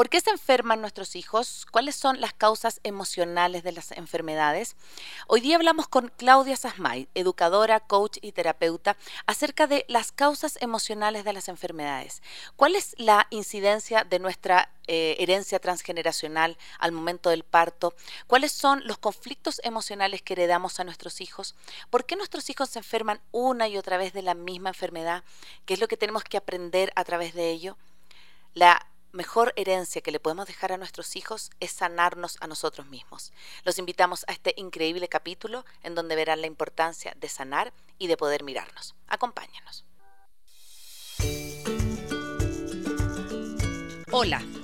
¿Por qué se enferman nuestros hijos? ¿Cuáles son las causas emocionales de las enfermedades? Hoy día hablamos con Claudia Sasmay, educadora, coach y terapeuta, acerca de las causas emocionales de las enfermedades. ¿Cuál es la incidencia de nuestra eh, herencia transgeneracional al momento del parto? ¿Cuáles son los conflictos emocionales que heredamos a nuestros hijos? ¿Por qué nuestros hijos se enferman una y otra vez de la misma enfermedad? ¿Qué es lo que tenemos que aprender a través de ello? La mejor herencia que le podemos dejar a nuestros hijos es sanarnos a nosotros mismos. Los invitamos a este increíble capítulo en donde verán la importancia de sanar y de poder mirarnos. Acompáñanos. Hola,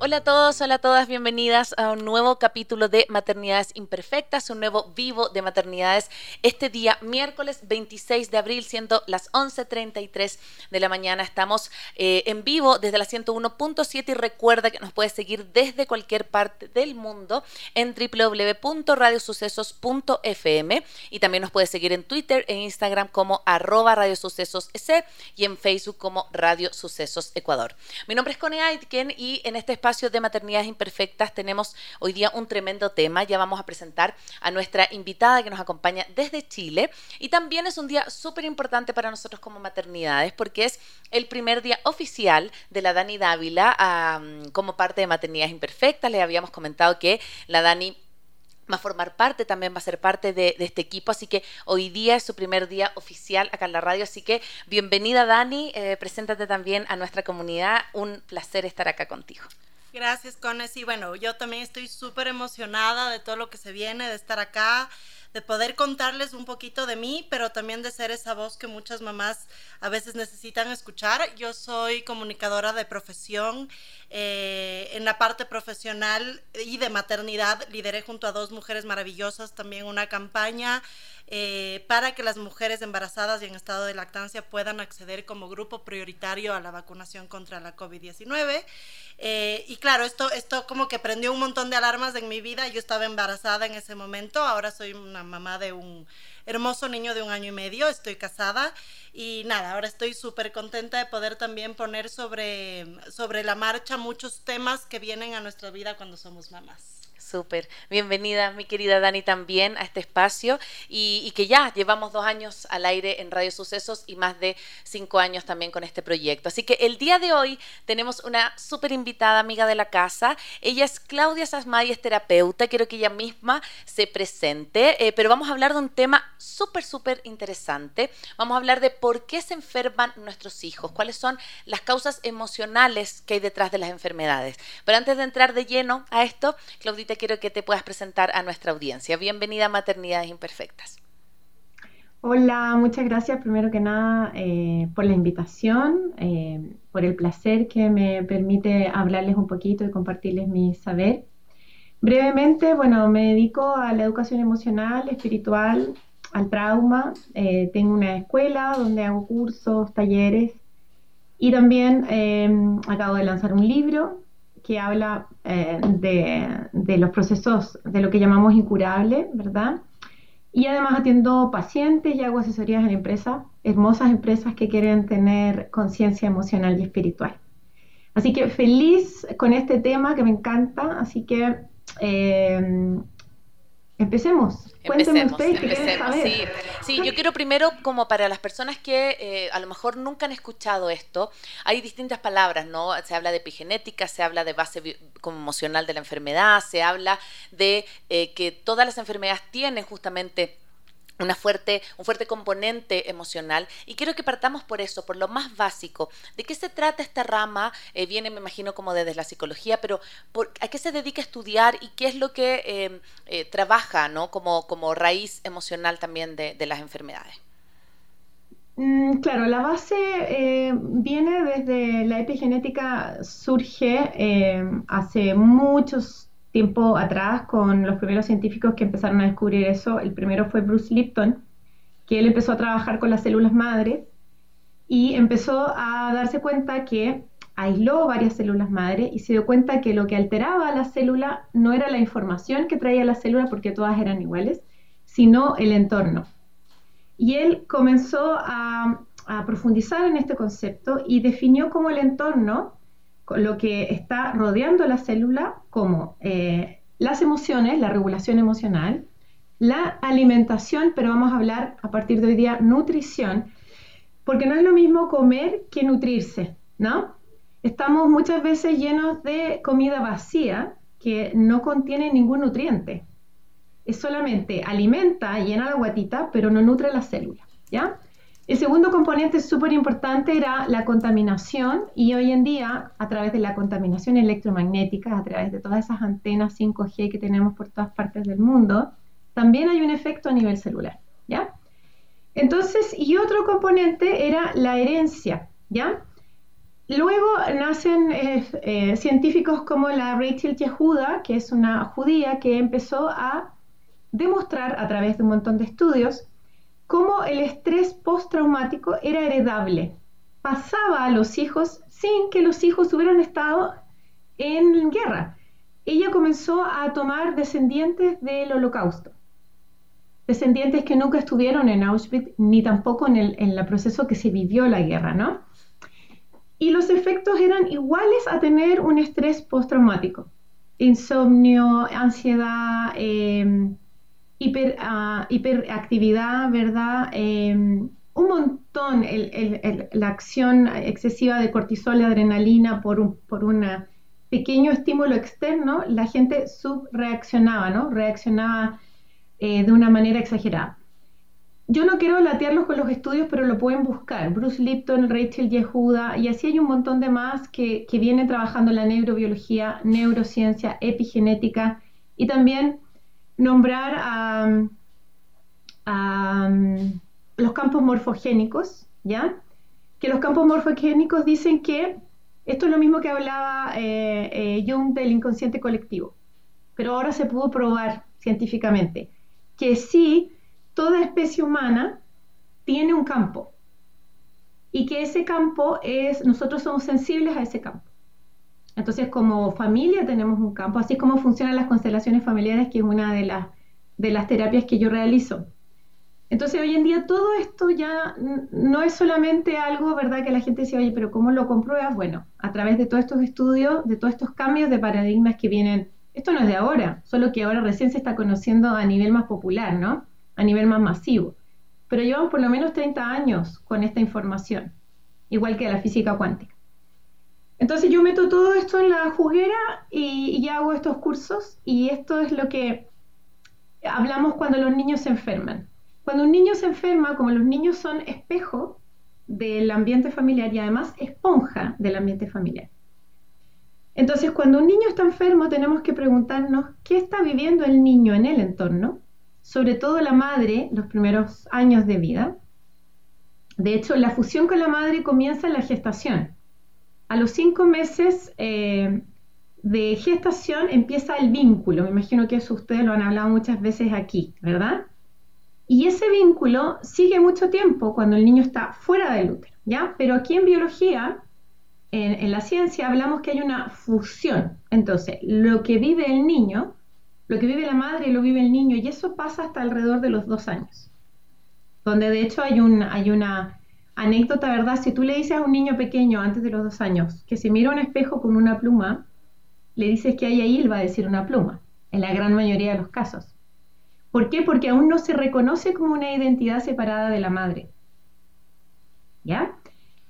Hola a todos, hola a todas, bienvenidas a un nuevo capítulo de Maternidades Imperfectas, un nuevo vivo de maternidades este día miércoles 26 de abril, siendo las 11.33 de la mañana. Estamos eh, en vivo desde la 101.7 y recuerda que nos puedes seguir desde cualquier parte del mundo en www.radiosucesos.fm y también nos puedes seguir en Twitter e Instagram como arroba radiosucesos y en Facebook como Radio Sucesos Ecuador. Mi nombre es Cone Aitken y en este espacio de Maternidades Imperfectas tenemos hoy día un tremendo tema. Ya vamos a presentar a nuestra invitada que nos acompaña desde Chile. Y también es un día súper importante para nosotros como maternidades porque es el primer día oficial de la Dani Dávila como parte de Maternidades Imperfectas. Le habíamos comentado que la Dani va a formar parte, también va a ser parte de, este equipo, así que hoy día es su primer día oficial acá en la radio, así que bienvenida Dani, eh, preséntate también a nuestra comunidad, un placer estar acá contigo. Gracias, Cones. Y bueno, yo también estoy súper emocionada de todo lo que se viene, de estar acá, de poder contarles un poquito de mí, pero también de ser esa voz que muchas mamás a veces necesitan escuchar. Yo soy comunicadora de profesión. Eh, en la parte profesional y de maternidad lideré junto a dos mujeres maravillosas también una campaña eh, para que las mujeres embarazadas y en estado de lactancia puedan acceder como grupo prioritario a la vacunación contra la COVID-19. Eh, y claro, esto, esto como que prendió un montón de alarmas en mi vida. Yo estaba embarazada en ese momento, ahora soy una mamá de un hermoso niño de un año y medio, estoy casada y nada, ahora estoy súper contenta de poder también poner sobre, sobre la marcha muchos temas que vienen a nuestra vida cuando somos mamás. Súper. Bienvenida, mi querida Dani, también a este espacio y, que ya llevamos dos años al aire en Radio Sucesos y más de cinco años también con este proyecto. Así que el día de hoy tenemos una súper invitada amiga de la casa. Ella es Claudia Sasmay, es terapeuta. Quiero que ella misma se presente, eh, pero vamos a hablar de un tema súper, súper interesante. Vamos a hablar de por qué se enferman nuestros hijos, cuáles son las causas emocionales que hay detrás de las enfermedades. Pero antes de entrar de lleno a esto, Claudita, quiero que te puedas presentar a nuestra audiencia. Bienvenida a Maternidades Imperfectas. Hola, muchas gracias primero que nada eh, por la invitación, eh, por el placer que me permite hablarles un poquito y compartirles mi saber. Brevemente, bueno, me dedico a la educación emocional, espiritual, al trauma. Eh, tengo una escuela donde hago cursos, talleres y también acabo de lanzar un libro que habla eh, de, los procesos de lo que llamamos incurable, ¿verdad? Y además atiendo pacientes y hago asesorías en empresas, hermosas empresas que quieren tener conciencia emocional y espiritual. Así que feliz con este tema que me encanta, así que eh, Empecemos. Empecemos, empecemos. Sí, sí, yo quiero primero, como para las personas que eh, a lo mejor nunca han escuchado esto, hay distintas palabras, ¿no? Se habla de epigenética, se habla de base como emocional de la enfermedad, se habla de eh, que todas las enfermedades tienen justamente una fuerte, un fuerte componente emocional. Y quiero que partamos por eso, por lo más básico. ¿De qué se trata esta rama? Eh, viene, me imagino, como desde la psicología, pero ¿a qué se dedica a estudiar y qué es lo que em, eh, trabaja ¿no? como, como raíz emocional también de, las enfermedades? Mm, claro, la base eh, viene desde la epigenética, surge hace muchos tiempo atrás con los primeros científicos que empezaron a descubrir eso. El primero fue Bruce Lipton, que él empezó a trabajar con las células madres y empezó a darse cuenta que aisló varias células madre y se dio cuenta que lo que alteraba a la célula no era la información que traía la célula, porque todas eran iguales, sino el entorno. Y él comenzó a, a profundizar en este concepto y definió como el entorno lo que está rodeando la célula como eh, las emociones, la regulación emocional, la alimentación, pero vamos a hablar a partir de hoy día nutrición, porque no es lo mismo comer que nutrirse, ¿no? Estamos muchas veces llenos de comida vacía que no contiene ningún nutriente. Es solamente alimenta, llena la guatita, pero no nutre la célula, ¿ya? El segundo componente súper importante era la contaminación y hoy en día, a través de la contaminación electromagnética, a través de todas esas antenas 5G que tenemos por todas partes del mundo, también hay un efecto a nivel celular, ¿ya? Entonces, y otro componente era la herencia, ¿ya? Luego nacen eh, eh, científicos como la Rachel Yehuda, que es una judía que empezó a demostrar a través de un montón de estudios cómo el estrés postraumático era heredable. Pasaba a los hijos sin que los hijos hubieran estado en guerra. Ella comenzó a tomar descendientes del holocausto, descendientes que nunca estuvieron en Auschwitz ni tampoco en el, proceso que se vivió la guerra, ¿no? Y los efectos eran iguales a tener un estrés postraumático. Insomnio, ansiedad, eh, hiper, uh, hiperactividad, ¿verdad? Em, un montón, la acción excesiva de cortisol y adrenalina por un por una pequeño estímulo externo, la gente subreaccionaba, ¿no? Reaccionaba eh, de una manera exagerada. Yo no quiero latearlos con los estudios, pero lo pueden buscar. Bruce Lipton, Rachel Yehuda, y así hay un montón de más que, que vienen trabajando la neurobiología, neurociencia, epigenética y también nombrar a, los campos morfogénicos, ¿ya? Que los campos morfogénicos dicen que esto es lo mismo que hablaba eh, eh, Jung del inconsciente colectivo, pero ahora se pudo probar científicamente que sí, toda especie humana tiene un campo y que ese campo es, nosotros somos sensibles a ese campo. Entonces, como familia tenemos un campo, así como funcionan las constelaciones familiares, que es una de las, de las terapias que yo realizo. Entonces, hoy en día todo esto ya no es solamente algo, ¿verdad? Que la gente dice, oye, pero ¿cómo lo compruebas? Bueno, a través de todos estos estudios, de todos estos cambios de paradigmas que vienen, esto no es de ahora, solo que ahora recién se está conociendo a nivel más popular, ¿no? A nivel más masivo. Pero llevamos por lo menos 30 años con esta información, igual que la física cuántica. Entonces yo meto todo esto en la juguera y, y, hago estos cursos y esto es lo que hablamos cuando los niños se enferman. Cuando un niño se enferma, como los niños son espejo del ambiente familiar y además esponja del ambiente familiar. Entonces, cuando un niño está enfermo, tenemos que preguntarnos qué está viviendo el niño en el entorno, sobre todo la madre, los primeros años de vida. De hecho, la fusión con la madre comienza en la gestación. A los cinco meses eh, de gestación empieza el vínculo. Me imagino que eso ustedes lo han hablado muchas veces aquí, ¿verdad? Y ese vínculo sigue mucho tiempo cuando el niño está fuera del útero, ¿ya? Pero aquí en biología, en, la ciencia, hablamos que hay una fusión. Entonces, lo que vive el niño, lo que vive la madre lo vive el niño, y eso pasa hasta alrededor de los dos años, donde de hecho hay, hay una anécdota, ¿verdad? Si tú le dices a un niño pequeño antes de los dos años que se mira un espejo con una pluma, le dices que hay ahí, va a decir una pluma, en la gran mayoría de los casos. ¿Por qué? Porque aún no se reconoce como una identidad separada de la madre. ¿Ya?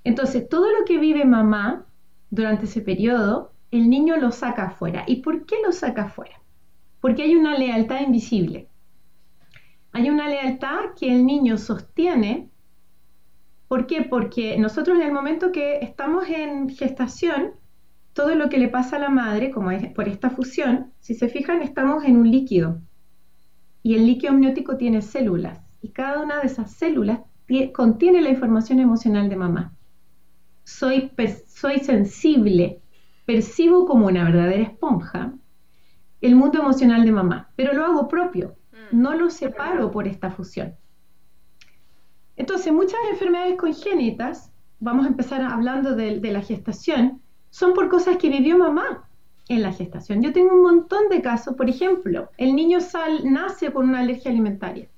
Entonces, todo lo que vive mamá durante ese periodo, el niño lo saca afuera. ¿Y por qué lo saca afuera? Porque hay una lealtad invisible Hay una lealtad que el niño sostiene. ¿Por qué? Porque nosotros en el momento que estamos en gestación, todo lo que le pasa a la madre, como es por esta fusión, si se fijan, estamos en un líquido. Y el líquido amniótico tiene células. Y cada una de esas células contiene la información emocional de mamá. Soy, soy sensible, percibo como una verdadera esponja el mundo emocional de mamá, pero lo hago propio, mm. no lo separo por esta fusión. Entonces, muchas enfermedades congénitas, vamos a empezar hablando de, la gestación, son por cosas que vivió mamá en la gestación. Yo tengo un montón de casos, por ejemplo, el niño sal, nace con una alergia alimentaria.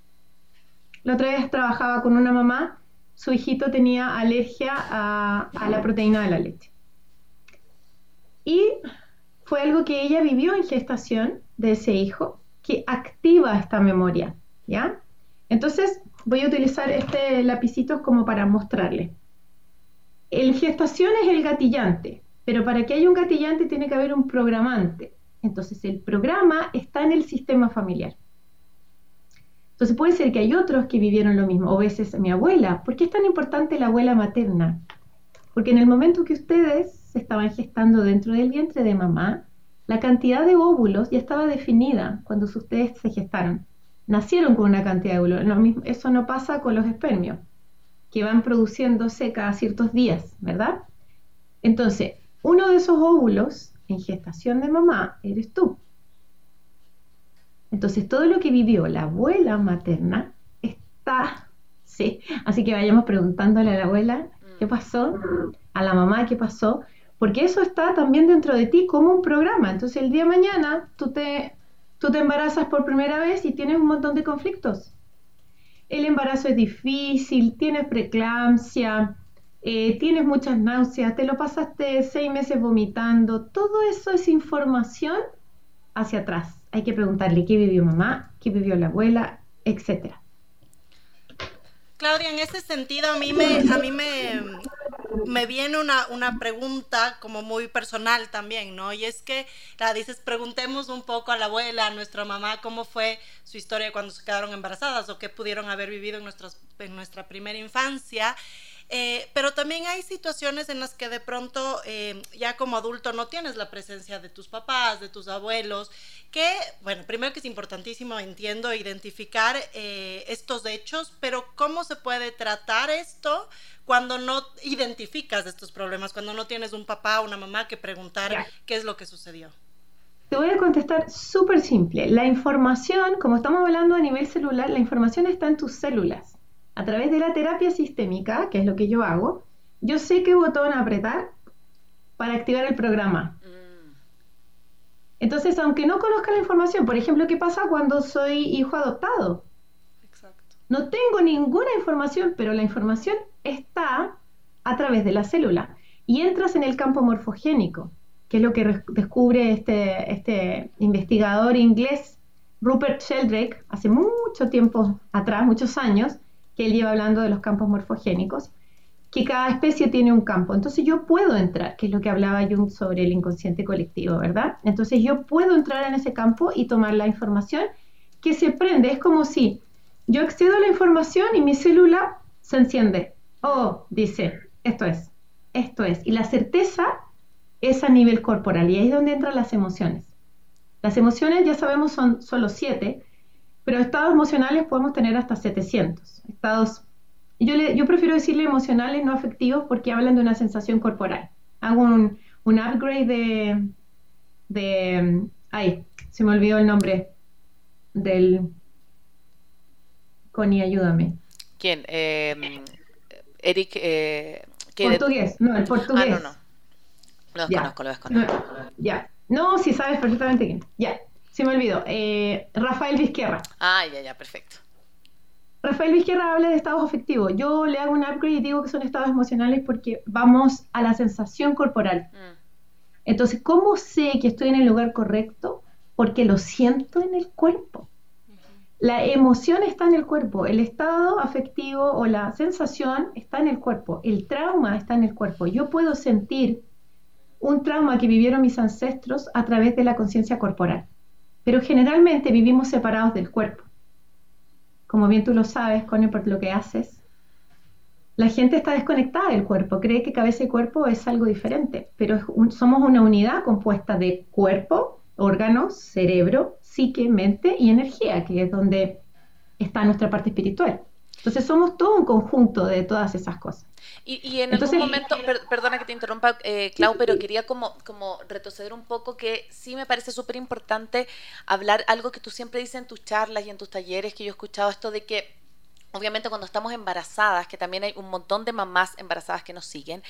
La otra vez trabajaba con una mamá, su hijito tenía alergia a, a la proteína de la leche. Y fue algo que ella vivió en gestación de ese hijo, que activa esta memoria, ¿ya? Entonces, voy a utilizar este lapicito como para mostrarle. El gestación es el gatillante, pero para que haya un gatillante tiene que haber un programante. Entonces, el programa está en el sistema familiar. Entonces, puede ser que hay otros que vivieron lo mismo, o veces mi abuela. ¿Por qué es tan importante la abuela materna? Porque en el momento que ustedes se estaban gestando dentro del vientre de mamá, la cantidad de óvulos ya estaba definida cuando ustedes se gestaron. Nacieron con una cantidad de óvulos. eso no pasa con los espermios, que van produciéndose cada ciertos días, ¿verdad? Entonces, uno de esos óvulos en gestación de mamá eres tú. Entonces, todo lo que vivió la abuela materna está, sí, así que vayamos preguntándole a la abuela qué pasó, a la mamá qué pasó, porque eso está también dentro de ti como un programa. Entonces el día de mañana tú te, tú te embarazas por primera vez y tienes un montón de conflictos. El embarazo es difícil, tienes preeclampsia, eh, tienes muchas náuseas, te lo pasaste seis meses vomitando, todo eso es información hacia atrás. Hay que preguntarle qué vivió mamá, qué vivió la abuela, etcétera. Claudia, en ese sentido a mí me, a mí me, me viene una, una, pregunta como muy personal también, ¿no? Y es que, la dices, preguntemos un poco a la abuela, a nuestra mamá, cómo fue su historia cuando se quedaron embarazadas o qué pudieron haber vivido en, en nuestra primera infancia. Eh, pero también hay situaciones en las que de pronto eh, ya como adulto no tienes la presencia de tus papás, de tus abuelos, que, bueno, primero que es importantísimo, entiendo, identificar eh, estos hechos, pero ¿cómo se puede tratar esto cuando no identificas estos problemas, cuando no tienes un papá o una mamá que preguntar qué es lo que sucedió? Te voy a contestar súper simple. La información, como estamos hablando a nivel celular, la información está en tus células a través de la terapia sistémica, que es lo que yo hago, yo sé qué botón apretar para activar el programa. Mm. Entonces, aunque no conozca la información, por ejemplo, ¿qué pasa cuando soy hijo adoptado? Exacto. No tengo ninguna información, pero la información está a través de la célula y entras en el campo morfogénico, que es lo que descubre este, este investigador inglés Rupert Sheldrake hace mucho tiempo atrás, muchos años, que él lleva hablando de los campos morfogénicos, que cada especie tiene un campo. Entonces yo puedo entrar, que es lo que hablaba Jung sobre el inconsciente colectivo, ¿verdad? Entonces yo puedo entrar en ese campo y tomar la información que se prende. Es como si yo accedo a la información y mi célula se enciende. Oh, dice, esto es, esto es. Y la certeza es a nivel corporal y ahí es donde entran las emociones. Las emociones, ya sabemos, son solo siete, pero estados emocionales podemos tener hasta 700. Estados, yo, yo prefiero decirle emocionales, no afectivos, porque hablan de una sensación corporal. Hago un, un upgrade de, de... Ay, se me olvidó el nombre del... Connie, ayúdame. ¿Quién? Eh, Eric... Eh, portugués, no, el portugués. Ah, no, no. Lo desconozco, lo desconozco. ya. No, si sabes perfectamente quién. Ya. Se me olvidó. Eh, Rafael Vizquerra. Ah, ya, ya, perfecto. Rafael Vizquerra habla de estados afectivos. Yo le hago un upgrade y digo que son estados emocionales porque vamos a la sensación corporal. Mm. Entonces, ¿cómo sé que estoy en el lugar correcto? Porque lo siento en el cuerpo. La emoción está en el cuerpo, el estado afectivo o la sensación está en el cuerpo, el trauma está en el cuerpo. Yo puedo sentir un trauma que vivieron mis ancestros a través de la conciencia corporal pero generalmente vivimos separados del cuerpo. como bien tú lo sabes, Connie, por lo que haces, la gente está desconectada del cuerpo, cree que cabeza y cuerpo es algo diferente, pero somos una unidad compuesta de cuerpo, órganos, cerebro, psique, mente y energía, que es donde está nuestra parte espiritual. Entonces somos todo un conjunto de todas esas cosas. Y, en algún momento, perdona que te interrumpa, eh, Clau, pero quería como, como retroceder un poco que sí me parece súper importante hablar algo que tú siempre dices en tus charlas y en tus talleres, que yo he escuchado esto de que Obviamente cuando estamos embarazadas, que también hay un montón de mamás embarazadas que nos siguen,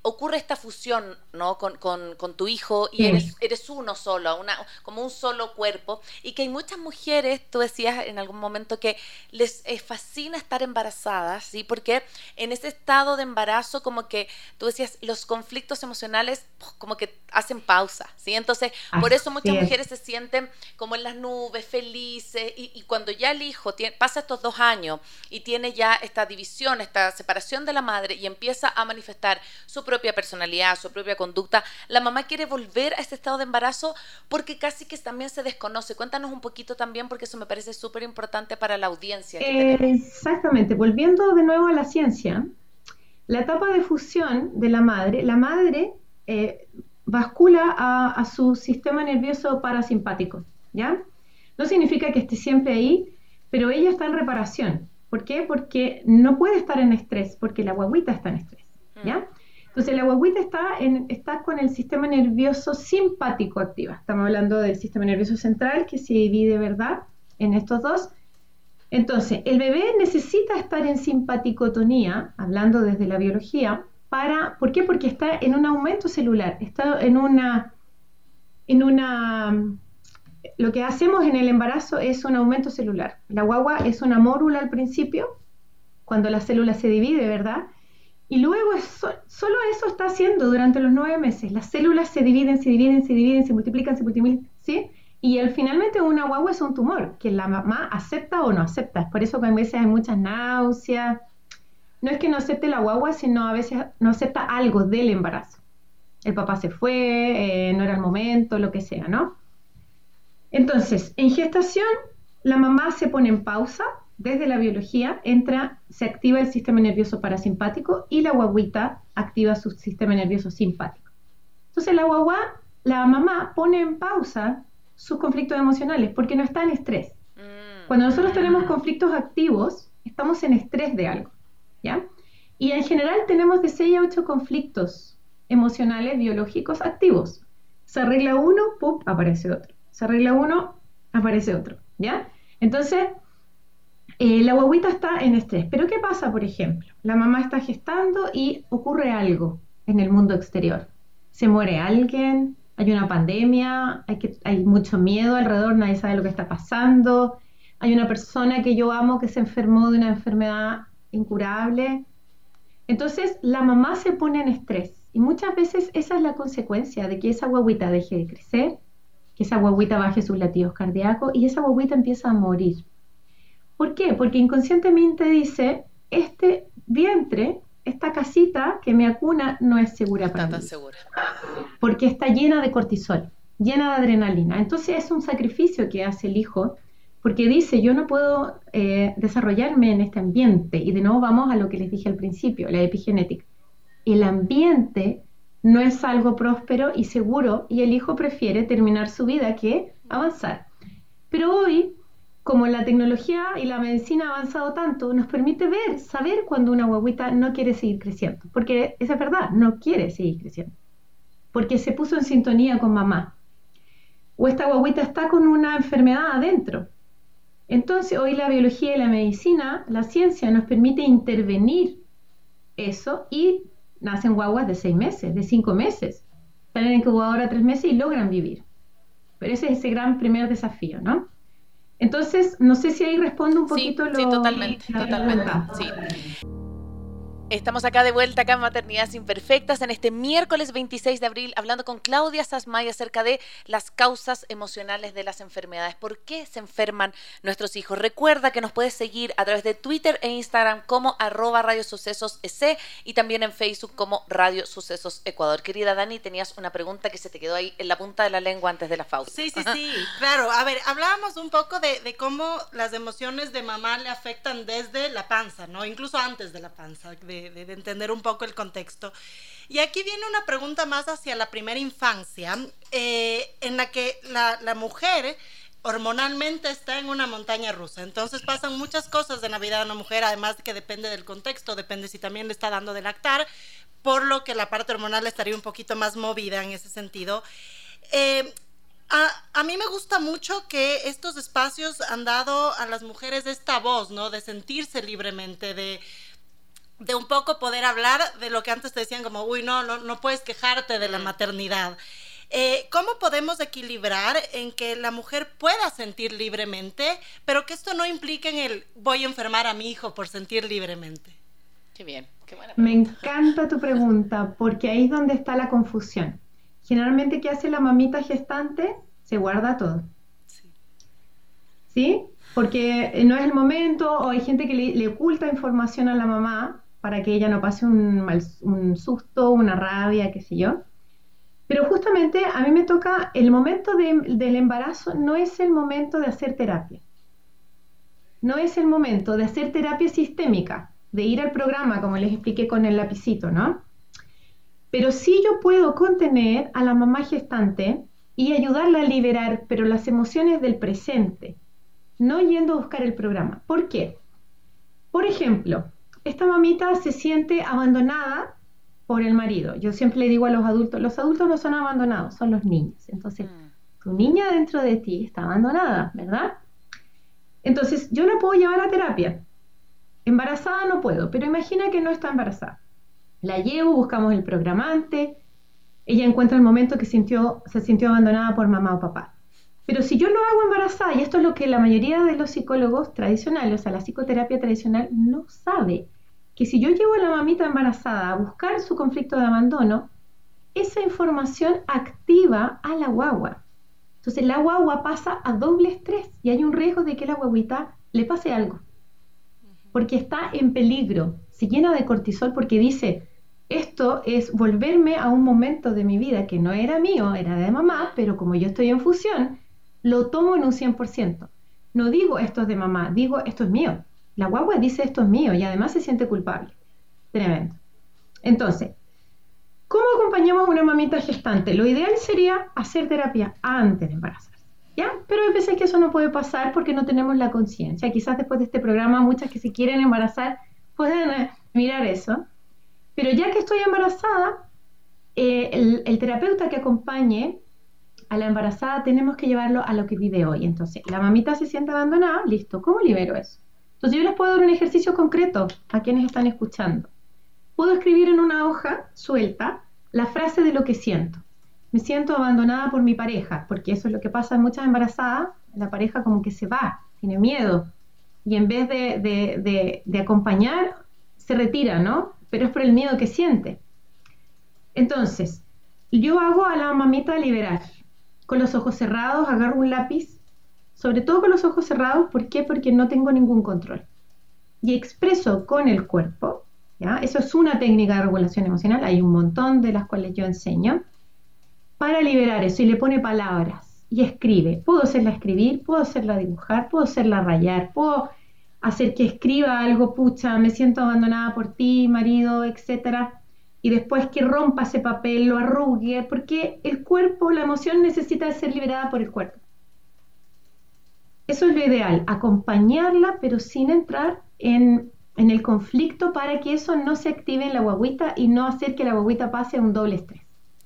ocurre esta fusión ¿no? con, tu hijo y eres, eres, uno solo, una, como un solo cuerpo, y que hay muchas mujeres, tú decías en algún momento que les eh, fascina estar embarazadas, ¿sí? porque en ese estado de embarazo como que tú decías, los conflictos emocionales pues, como que hacen pausa, ¿sí? entonces por eso muchas mujeres se sienten como en las nubes, felices, y, y cuando ya el hijo tiene, pasa estos dos años, y tiene ya esta división, esta separación de la madre y empieza a manifestar su propia personalidad, su propia conducta, la mamá quiere volver a este estado de embarazo porque casi que también se desconoce. Cuéntanos un poquito también porque eso me parece súper importante para la audiencia. Exactamente, volviendo de nuevo a la ciencia, la etapa de fusión de la madre, la madre eh, bascula a, a su sistema nervioso parasimpático, ¿ya? No significa que esté siempre ahí, pero ella está en reparación. ¿Por qué? Porque no puede estar en estrés, porque la guaguita está en estrés, ¿ya? Mm. Entonces la guaguita está, en, está con el sistema nervioso simpático activa. Estamos hablando del sistema nervioso central que se divide, ¿verdad?, en estos dos. Entonces, el bebé necesita estar en simpaticotonía, hablando desde la biología, para, ¿por qué? Porque está en un aumento celular, está en una, en una lo que hacemos en el embarazo es un aumento celular. La guagua es una mórula al principio, cuando la célula se divide, ¿verdad? Y luego solo eso está haciendo durante los nueve meses. Las células se dividen, se dividen, se dividen, se multiplican, se multiplican, ¿sí? Y el, finalmente una guagua es un tumor, que la mamá acepta o no acepta. Por eso que a veces hay muchas náuseas. No es que no acepte la guagua, sino a veces no acepta algo del embarazo. El papá se fue, eh, no era el momento, lo que sea, ¿no? Entonces, en gestación, la mamá se pone en pausa desde la biología, entra, se activa el sistema nervioso parasimpático y la guaguita activa su sistema nervioso simpático. Entonces, la guagua, la mamá pone en pausa sus conflictos emocionales porque no está en estrés. Mm. Cuando nosotros tenemos conflictos activos, estamos en estrés de algo, ¿ya? Y en general tenemos de 6 a 8 conflictos emocionales biológicos activos. Se arregla uno, ¡pum!, aparece otro se arregla uno, aparece otro, ¿ya? Entonces, eh, la guaguita está en estrés. Pero ¿qué pasa, por ejemplo? La mamá está gestando y ocurre algo en el mundo exterior. Se muere alguien, hay una pandemia, hay, mucho miedo alrededor, nadie sabe lo que está pasando, hay una persona que yo amo que se enfermó de una enfermedad incurable. Entonces, la mamá se pone en estrés y muchas veces esa es la consecuencia de que esa guaguita deje de crecer que esa guaguita baje sus latidos cardíacos y esa guaguita empieza a morir. ¿Por qué? Porque inconscientemente dice, este vientre, esta casita que me acuna no es segura para está tan segura. Porque está llena de cortisol, llena de adrenalina. Entonces es un sacrificio que hace el hijo porque dice, yo no puedo eh, desarrollarme en este ambiente. Y de nuevo vamos a lo que les dije al principio, la epigenética. El ambiente no es algo próspero y seguro y el hijo prefiere terminar su vida que avanzar. Pero hoy, como la tecnología y la medicina ha avanzado tanto, nos permite ver, saber cuando una guaguita no quiere seguir creciendo, porque esa es verdad, no quiere seguir creciendo, porque se puso en sintonía con mamá, o esta guaguita está con una enfermedad adentro. Entonces, hoy la biología y la medicina, la ciencia nos permite intervenir eso y nacen guaguas de seis meses, de cinco meses. Están en incubadora tres meses y logran vivir. Pero ese es ese gran primer desafío, ¿no? Entonces, no sé si ahí respondo un poquito sí, lo Sí, totalmente, totalmente. Sí. Estamos acá de vuelta acá en Maternidades Imperfectas en este miércoles 26 de abril hablando con Claudia Sasmay acerca de las causas emocionales de las enfermedades. ¿Por qué se enferman nuestros hijos? Recuerda que nos puedes seguir a través de Twitter e Instagram como arroba Radio Sucesos EC y también en Facebook como Radio Sucesos Ecuador. Querida Dani, tenías una pregunta que se te quedó ahí en la punta de la lengua antes de la pausa. Sí, sí, sí, claro. A ver, hablábamos un poco de, de cómo las emociones de mamá le afectan desde la panza, ¿no? Incluso antes de la panza, de de, entender un poco el contexto. Y aquí viene una pregunta más hacia la primera infancia, eh, en la que la, mujer hormonalmente está en una montaña rusa. Entonces pasan muchas cosas de Navidad a una mujer, además que depende del contexto, depende si también le está dando de lactar, por lo que la parte hormonal estaría un poquito más movida en ese sentido. Eh, a, a, mí me gusta mucho que estos espacios han dado a las mujeres esta voz, ¿no? De sentirse libremente, de, de un poco poder hablar de lo que antes te decían como, uy, no, no, no puedes quejarte de la maternidad. Eh, ¿Cómo podemos equilibrar en que la mujer pueda sentir libremente, pero que esto no implique en el voy a enfermar a mi hijo por sentir libremente? Qué bien, qué buena Me encanta tu pregunta, porque ahí es donde está la confusión. Generalmente, ¿qué hace la mamita gestante? Se guarda todo. Sí. ¿Sí? Porque no es el momento, o hay gente que le, le oculta información a la mamá, para que ella no pase un, susto, una rabia, qué sé yo. Pero justamente a mí me toca, el momento del embarazo no es el momento de hacer terapia. No es el momento de hacer terapia sistémica, de ir al programa, como les expliqué con el lapicito, ¿no? Pero sí yo puedo contener a la mamá gestante y ayudarla a liberar, pero las emociones del presente, no yendo a buscar el programa. ¿Por qué? Por ejemplo, esta mamita se siente abandonada por el marido. Yo siempre le digo a los adultos, los adultos no son abandonados, son los niños. Entonces, mm. tu niña dentro de ti está abandonada, ¿verdad? Entonces, yo la puedo llevar a terapia. Embarazada no puedo, pero imagina que no está embarazada. La llevo, buscamos el programante, ella encuentra el momento que sintió, se sintió abandonada por mamá o papá. Pero si yo lo hago embarazada, y esto es lo que la mayoría de los psicólogos tradicionales, o sea, la psicoterapia tradicional, no sabe, que si yo llevo a la mamita embarazada a buscar su conflicto de abandono, esa información activa a la guagua. Entonces la guagua pasa a doble estrés y hay un riesgo de que la guaguita le pase algo. Porque está en peligro, se llena de cortisol porque dice, esto es volverme a un momento de mi vida que no era mío, era de mamá, pero como yo estoy en fusión, lo tomo en un 100%. No digo esto es de mamá, digo esto es mío. La guagua dice esto es mío y además se siente culpable. Tremendo. Entonces, ¿cómo acompañamos a una mamita gestante? Lo ideal sería hacer terapia antes de embarazarse. ¿Ya? Pero hay veces que eso no puede pasar porque no tenemos la conciencia. Quizás después de este programa muchas que se quieren embarazar pueden eh, mirar eso. Pero ya que estoy embarazada, eh, el, el, terapeuta que acompañe a la embarazada tenemos que llevarlo a lo que vive hoy. Entonces, la mamita se siente abandonada, listo, ¿cómo libero eso? Entonces yo les puedo dar un ejercicio concreto a quienes están escuchando. Puedo escribir en una hoja suelta la frase de lo que siento. Me siento abandonada por mi pareja, porque eso es lo que pasa en muchas embarazadas, la pareja como que se va, tiene miedo, y en vez de, de acompañar, se retira, ¿no? Pero es por el miedo que siente. Entonces, yo hago a la mamita liberar. Con los ojos cerrados, agarro un lápiz sobre todo con los ojos cerrados, ¿por qué? Porque no tengo ningún control. Y expreso con el cuerpo, ¿ya? Eso es una técnica de regulación emocional, hay un montón de las cuales yo enseño, para liberar eso y le pone palabras y escribe. Puedo hacerla escribir, puedo hacerla dibujar, puedo hacerla rayar, puedo hacer que escriba algo, pucha, me siento abandonada por ti, marido, etcétera, y después que rompa ese papel, lo arrugue, porque el cuerpo, la emoción necesita ser liberada por el cuerpo. Eso es lo ideal, acompañarla, pero sin entrar en, el conflicto para que eso no se active en la guaguita y no hacer que la guaguita pase a un doble estrés.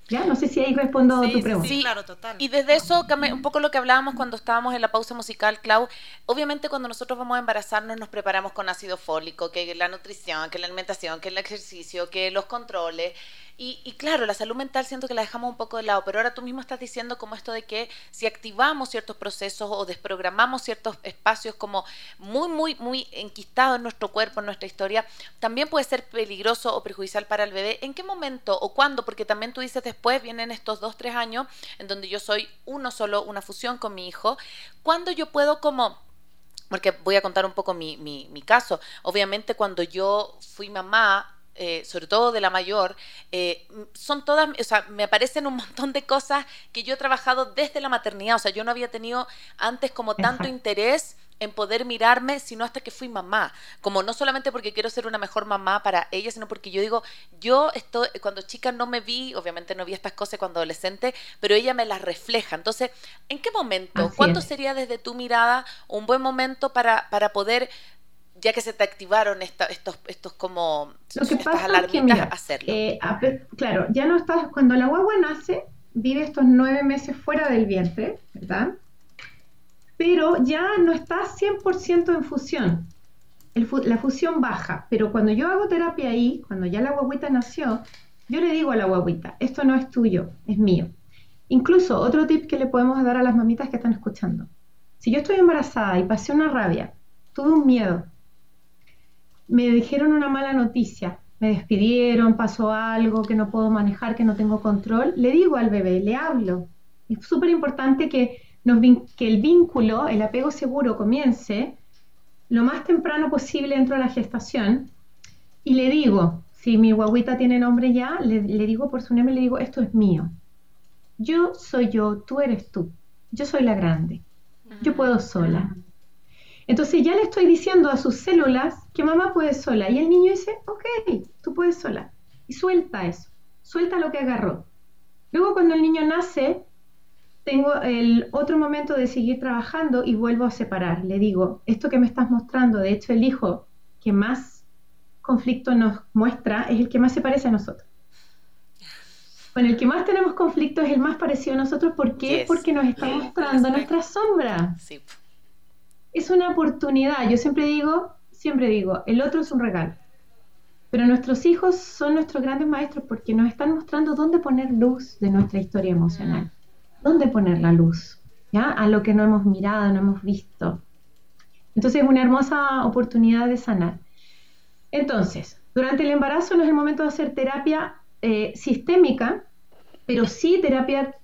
¿Ya? No sé si ahí respondo a tu pregunta. Sí, claro, total. Y desde eso, un poco lo que hablábamos cuando estábamos en la pausa musical, Clau, obviamente cuando nosotros vamos a embarazarnos nos preparamos con ácido fólico, que la nutrición, que la alimentación, que el ejercicio, que los controles. Y, claro, la salud mental siento que la dejamos un poco de lado, pero ahora tú mismo estás diciendo como esto de que si activamos ciertos procesos o desprogramamos ciertos espacios como muy, muy, muy enquistados en nuestro cuerpo, en nuestra historia, también puede ser peligroso o perjudicial para el bebé. ¿En qué momento o cuándo? Porque también tú dices después, vienen estos dos, tres años en donde yo soy uno solo, una fusión con mi hijo. ¿Cuándo yo puedo como porque voy a contar un poco mi, mi, mi, caso. Obviamente cuando yo fui mamá, eh, sobre todo de la mayor, eh, son todas, o sea, me aparecen un montón de cosas que yo he trabajado desde la maternidad, o sea, yo no había tenido antes como tanto interés en poder mirarme, sino hasta que fui mamá. Como no solamente porque quiero ser una mejor mamá para ella, sino porque yo digo, yo estoy, cuando chica no me vi, obviamente no vi estas cosas cuando adolescente, pero ella me las refleja. Entonces, ¿en qué momento? ¿Cuánto sería desde tu mirada un buen momento para, para poder ya que se te activaron estos, estos como Lo que pasa es que, hacerlo. Eh, claro, ya no estás, cuando la guagua nace, vive estos nueve meses fuera del vientre, ¿verdad? Pero ya no estás 100% en fusión. la fusión baja, pero cuando yo hago terapia ahí, cuando ya la guaguita nació, yo le digo a la guaguita, esto no es tuyo, es mío. Incluso otro tip que le podemos dar a las mamitas que están escuchando. Si yo estoy embarazada y pasé una rabia, tuve un miedo, me dijeron una mala noticia, me despidieron, pasó algo que no puedo manejar, que no tengo control, le digo al bebé, le hablo. Es súper importante que, que el vínculo, el apego seguro comience lo más temprano posible dentro de la gestación y le digo, si mi guaguita tiene nombre ya, le, le digo por su nombre, le digo, esto es mío. Yo soy yo, tú eres tú. Yo soy la grande. Yo puedo sola. Entonces ya le estoy diciendo a sus células que mamá puede sola. Y el niño dice, ok, tú puedes sola. Y suelta eso, suelta lo que agarró. Luego cuando el niño nace, tengo el otro momento de seguir trabajando y vuelvo a separar. Le digo, esto que me estás mostrando, de hecho el hijo que más conflicto nos muestra es el que más se parece a nosotros. Con el que más tenemos conflicto es el más parecido a nosotros. ¿Por qué? Porque nos está mostrando nuestra sombra. Sí es una oportunidad. Yo siempre digo, siempre digo, el otro es un regalo. Pero nuestros hijos son nuestros grandes maestros porque nos están mostrando dónde poner luz de nuestra historia emocional. ¿Dónde poner la luz? ¿Ya? A lo que no hemos mirado, no hemos visto. Entonces es una hermosa oportunidad de sanar. Entonces, durante el embarazo no es el momento de hacer terapia eh, sistémica, pero sí terapia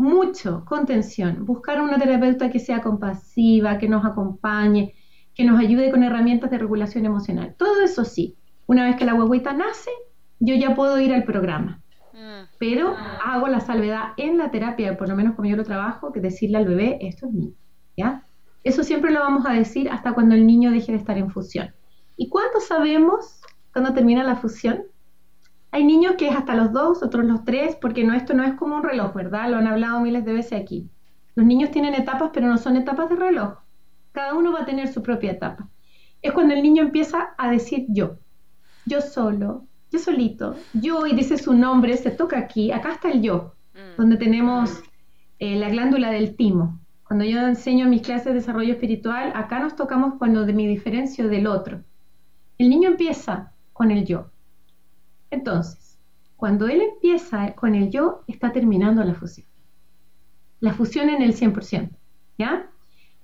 mucho contención, buscar una terapeuta que sea compasiva, que nos acompañe, que nos ayude con herramientas de regulación emocional. Todo eso sí, una vez que la guaguita nace, yo ya puedo ir al programa. Mm. Pero hago la salvedad en la terapia, por lo menos como yo lo trabajo, que decirle al bebé, esto es mío, ¿ya? Eso siempre lo vamos a decir hasta cuando el niño deje de estar en fusión. ¿Y cuánto sabemos cuando termina la fusión? Hay niños que es hasta los dos, otros los tres, porque no, esto no es como un reloj, ¿verdad? Lo han hablado miles de veces aquí. Los niños tienen etapas, pero no son etapas de reloj. Cada uno va a tener su propia etapa. Es cuando el niño empieza a decir yo, yo solo, yo solito, yo, y dice su nombre, se toca aquí, acá está el yo, mm. donde tenemos eh, la glándula del timo. Cuando yo enseño mis clases de desarrollo espiritual, acá nos tocamos cuando de mi diferencio del otro. El niño empieza con el yo. Entonces, cuando él empieza con el yo, está terminando la fusión. La fusión en el 100%, ¿ya?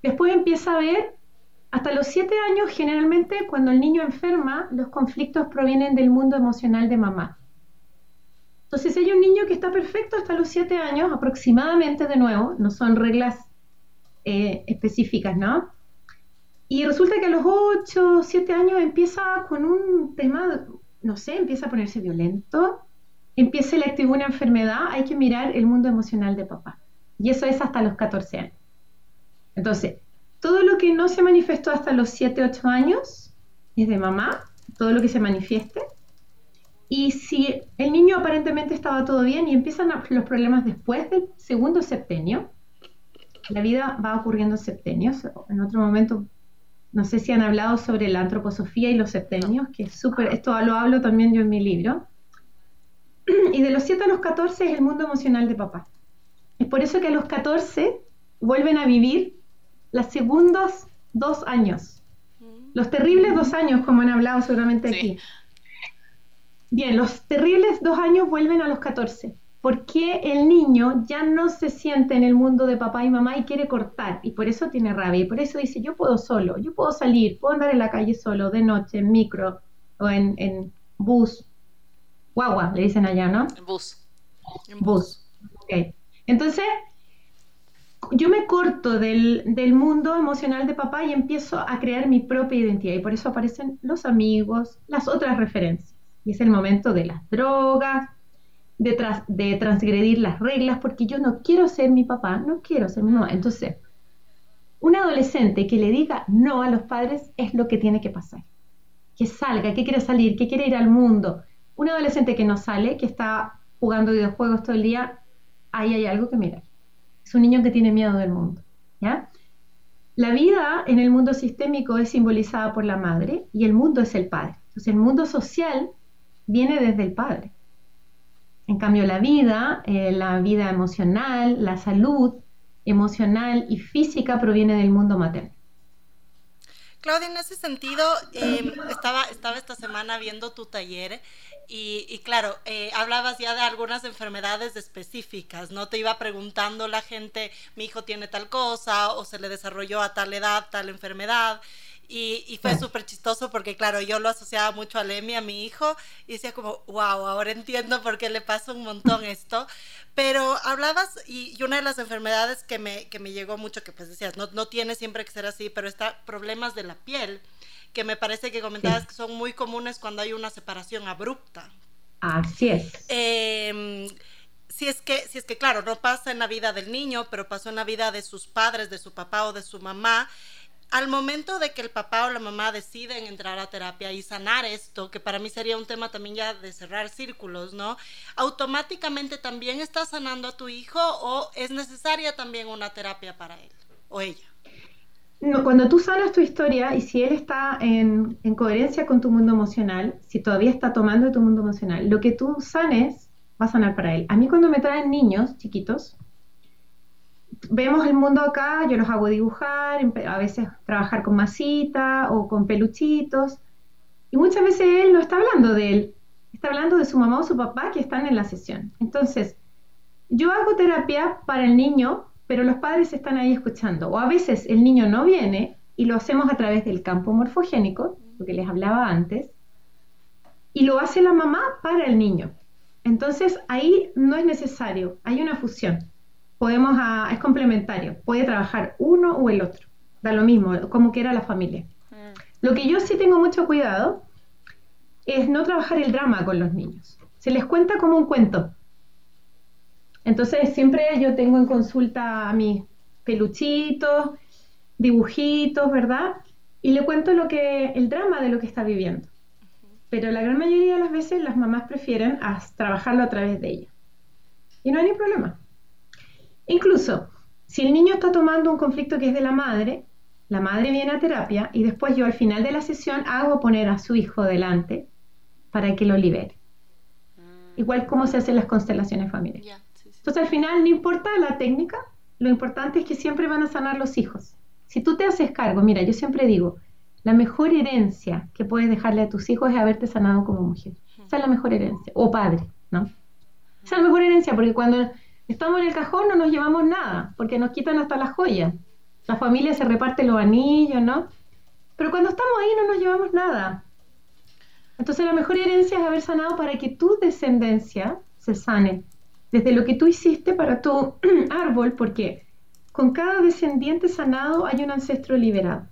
Después empieza a ver, hasta los 7 años, generalmente cuando el niño enferma, los conflictos provienen del mundo emocional de mamá. Entonces, hay un niño que está perfecto hasta los 7 años, aproximadamente de nuevo, no son reglas eh, específicas, ¿no? Y resulta que a los 8, 7 años empieza con un tema no sé, empieza a ponerse violento, empieza le activó una enfermedad, hay que mirar el mundo emocional de papá. Y eso es hasta los 14 años. Entonces, todo lo que no se manifestó hasta los 7, 8 años es de mamá, todo lo que se manifieste. Y si el niño aparentemente estaba todo bien y empiezan los problemas después del segundo septenio, la vida va ocurriendo en septenios. En otro momento no sé si han hablado sobre la antroposofía y los septenios, que es súper, esto lo hablo también yo en mi libro. Y de los 7 a los 14 es el mundo emocional de papá. Es por eso que a los 14 vuelven a vivir los segundos dos años. Los terribles dos años, como han hablado seguramente aquí. Bien, los terribles dos años vuelven a los 14. Porque el niño ya no se siente en el mundo de papá y mamá y quiere cortar? Y por eso tiene rabia. Y por eso dice, yo puedo solo, yo puedo salir, puedo andar en la calle solo, de noche, en micro o en, bus. Guagua, le dicen allá, ¿no? En bus. En bus. Ok. Entonces, yo me corto del, del, mundo emocional de papá y empiezo a crear mi propia identidad. Y por eso aparecen los amigos, las otras referencias. Y es el momento de las drogas, de, de transgredir las reglas, porque yo no quiero ser mi papá, no quiero ser mi mamá. Entonces, un adolescente que le diga no a los padres es lo que tiene que pasar. Que salga, que quiere salir, que quiere ir al mundo. Un adolescente que no sale, que está jugando videojuegos todo el día, ahí hay algo que mirar. Es un niño que tiene miedo del mundo. ¿ya? La vida en el mundo sistémico es simbolizada por la madre y el mundo es el padre. Entonces el mundo social viene desde el padre. En cambio, la vida, eh, la vida emocional, la salud emocional y física proviene del mundo materno. Claudia, en ese sentido, em, estaba, estaba esta semana viendo tu taller y, claro, eh, hablabas ya de algunas enfermedades específicas, ¿no? Te iba preguntando la gente, mi hijo tiene tal cosa o se le desarrolló a tal edad tal enfermedad. Y, fue súper chistoso porque, claro, yo lo asociaba mucho a Lemmy, a mi hijo, y decía como, wow, ahora entiendo por qué le pasa un montón esto. Pero hablabas, y, una de las enfermedades que me, que me llegó mucho, que pues decías, no, no tiene siempre que ser así, pero está problemas de la piel, que me parece que comentabas que son muy comunes cuando hay una separación abrupta. Así es. Eh, si es que, si es que claro, no pasa en la vida del niño, pero pasó en la vida de sus padres, de su papá o de su mamá, al momento de que el papá o la mamá deciden entrar a terapia y sanar esto, que para mí sería un tema también ya de cerrar círculos, ¿no? ¿Automáticamente también estás sanando a tu hijo o es necesaria también una terapia para él o ella? No, cuando tú sanas tu historia y si él está en, en coherencia con tu mundo emocional, si todavía está tomando tu mundo emocional, lo que tú sanes va a sanar para él. A mí cuando me traen niños chiquitos, vemos el mundo acá, yo los hago dibujar, a veces trabajar con masita o con peluchitos, y muchas veces él no está hablando de él, está hablando de su mamá o su papá que están en la sesión. Entonces, yo hago terapia para el niño, pero los padres están ahí escuchando, o a veces el niño no viene y lo hacemos a través del campo morfogénico, lo que les hablaba antes, y lo hace la mamá para el niño. Entonces, ahí no es necesario, hay una fusión podemos, es complementario, puede trabajar uno o el otro, da lo mismo, como quiera la familia. Mm. Lo que yo sí tengo mucho cuidado es no trabajar el drama con los niños. Se les cuenta como un cuento. Entonces siempre yo tengo en consulta a mis peluchitos, dibujitos, ¿verdad? Y le cuento lo que, el drama de lo que está viviendo. Pero la gran mayoría de las veces las mamás prefieren trabajarlo a través de ella. Y no hay ni problema. Incluso, si el niño está tomando un conflicto que es de la madre, la madre viene a terapia y después yo al final de la sesión hago poner a su hijo delante para que lo libere. Mm. Igual como se hacen las constelaciones familiares. Entonces al final no importa la técnica, lo importante es que siempre van a sanar los hijos. Si tú te haces cargo, mira, yo siempre digo, la mejor herencia que puedes dejarle a tus hijos es haberte sanado como mujer. Esa es la mejor herencia. O padre, ¿no? Esa es la mejor herencia porque cuando estamos en el cajón, no nos llevamos nada, porque nos quitan hasta las joyas. La familia se reparte los anillos, ¿no? Pero cuando estamos ahí no nos llevamos nada. Entonces la mejor herencia es haber sanado para que tu descendencia se sane, desde lo que tú hiciste para tu árbol, porque con cada descendiente sanado hay un ancestro liberado.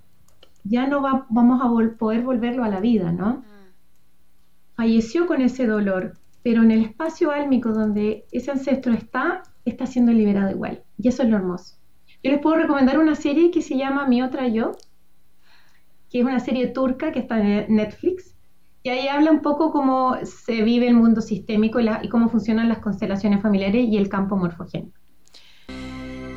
Ya no va, vamos a poder volverlo a la vida, ¿no? Mm. Falleció con ese dolor, pero en el espacio álmico donde ese ancestro está, está siendo liberado igual. Y eso es lo hermoso. Yo les puedo recomendar una serie que se llama Mi Otra Yo, que es una serie turca que está en Netflix, y ahí habla un poco cómo se vive el mundo sistémico y, y cómo funcionan las constelaciones familiares y el campo morfogénico.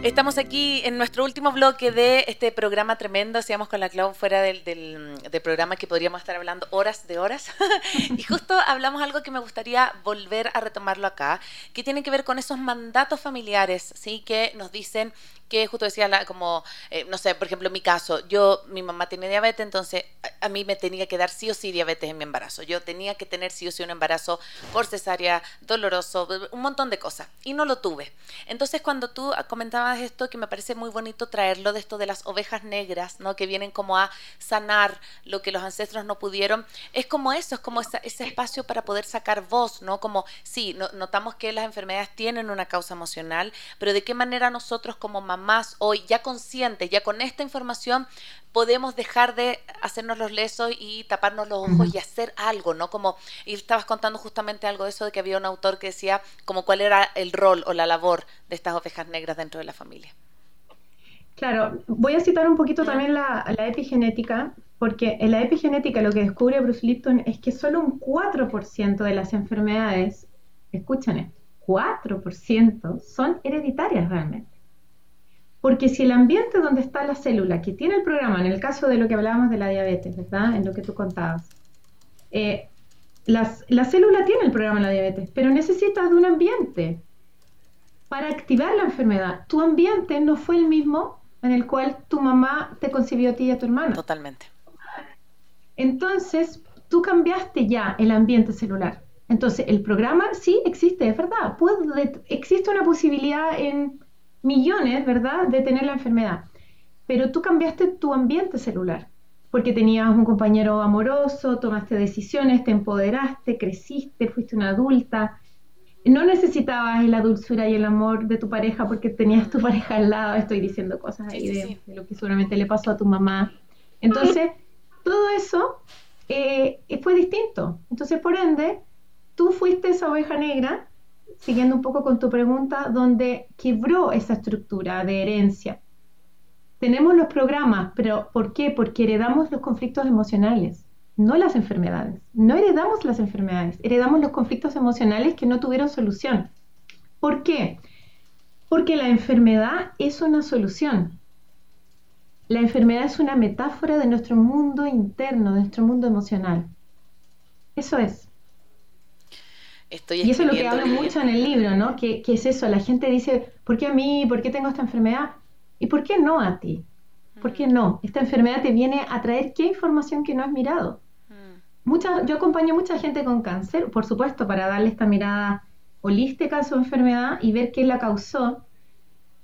Estamos aquí en nuestro último bloque de este programa tremendo. Hacíamos con la Clau fuera del, del, programa que podríamos estar hablando horas de horas. y justo hablamos algo que me gustaría volver a retomarlo acá, que tiene que ver con esos mandatos familiares, ¿sí? Que nos dicen que justo decía la, como, eh, no sé, por ejemplo, en mi caso, yo, mi mamá tiene diabetes, entonces a, mí me tenía que dar sí o sí diabetes en mi embarazo. Yo tenía que tener sí o sí un embarazo por cesárea, doloroso, un montón de cosas. Y no lo tuve. Entonces, cuando tú comentabas esto, que me parece muy bonito traerlo de esto de las ovejas negras, ¿no? Que vienen como a sanar lo que los ancestros no pudieron, es como eso, es como ese espacio para poder sacar voz, ¿no? Como, sí, notamos que las enfermedades tienen una causa emocional, pero de qué manera nosotros como mamás más hoy, ya conscientes, ya con esta información, podemos dejar de hacernos los lesos y taparnos los ojos y hacer algo, ¿no? Como, y estabas contando justamente algo de eso, de que había un autor que decía como cuál era el rol o la labor de estas ovejas negras dentro de la familia. Claro, voy a citar un poquito también la, la epigenética, porque en la epigenética lo que descubre Bruce Lipton es que solo un 4% de las enfermedades, escuchen, 4% son hereditarias realmente. Porque si el ambiente donde está la célula, que tiene el programa, en el caso de lo que hablábamos de la diabetes, ¿verdad? En lo que tú contabas, eh, la célula tiene el programa de la diabetes, pero necesitas de un ambiente para activar la enfermedad. Tu ambiente no fue el mismo en el cual tu mamá te concibió a ti y a tu hermana. Totalmente. Entonces, tú cambiaste ya el ambiente celular. Entonces, el programa sí existe, es verdad. Puede, existe una posibilidad en millones, ¿verdad?, de tener la enfermedad. Pero tú cambiaste tu ambiente celular, porque tenías un compañero amoroso, tomaste decisiones, te empoderaste, creciste, fuiste una adulta. No necesitabas la dulzura y el amor de tu pareja porque tenías tu pareja al lado. Estoy diciendo cosas ahí de, lo que seguramente le pasó a tu mamá. Entonces, todo eso eh, fue distinto. Entonces, por ende, tú fuiste esa oveja negra siguiendo un poco con tu pregunta, donde quebró esa estructura de herencia. Tenemos los programas, pero ¿por qué? Porque heredamos los conflictos emocionales, no las enfermedades. No heredamos las enfermedades, heredamos los conflictos emocionales que no tuvieron solución. ¿Por qué? Porque la enfermedad es una solución. La enfermedad es una metáfora de nuestro mundo interno, de nuestro mundo emocional. Eso es y eso es lo que hablo mucho en el libro, ¿no? ¿Qué, es eso? La gente dice, ¿por qué a mí? ¿Por qué tengo esta enfermedad? ¿Y por qué no a ti? ¿Por qué no? Esta enfermedad te viene a traer qué información que no has mirado. Mm. Mucha, yo acompaño a mucha gente con cáncer, por supuesto, para darle esta mirada holística a su enfermedad y ver qué la causó.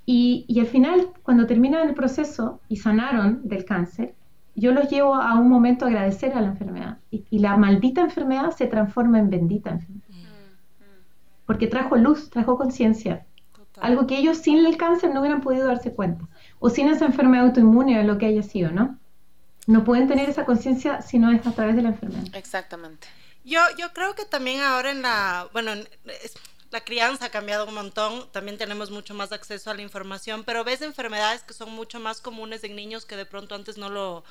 Y, y al final, cuando terminan el proceso y sanaron del cáncer, yo los llevo a un momento a agradecer a la enfermedad. Y, y la maldita enfermedad se transforma en bendita enfermedad porque trajo luz, trajo conciencia. Algo que ellos sin el cáncer no hubieran podido darse cuenta. O sin esa enfermedad autoinmune o lo que haya sido, ¿no? No pueden tener esa conciencia si no es a través de la enfermedad. Exactamente. Yo, yo creo que también ahora en la, bueno, la crianza ha cambiado un montón, también tenemos mucho más acceso a la información, pero ves enfermedades que son mucho más comunes en niños que de pronto antes no lo,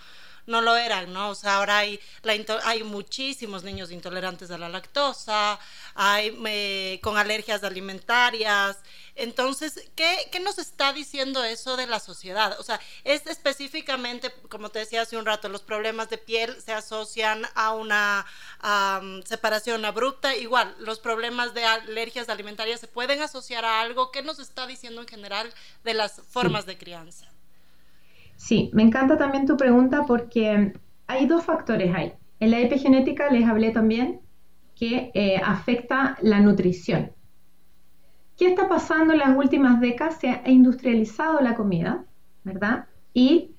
no lo eran, ¿no? O sea, ahora hay, la hay muchísimos niños intolerantes a la lactosa, hay eh, con alergias alimentarias. Entonces, ¿qué, ¿qué, nos está diciendo eso de la sociedad? O sea, es específicamente, como te decía hace un rato, los problemas de piel se asocian a una separación abrupta. Igual, los problemas de alergias alimentarias se pueden asociar a algo. ¿Qué nos está diciendo en general de las formas de crianza? Sí, me encanta también tu pregunta porque hay dos factores ahí. En la epigenética les hablé también que eh, afecta la nutrición. ¿Qué está pasando en las últimas décadas? Se ha industrializado la comida, ¿verdad? Y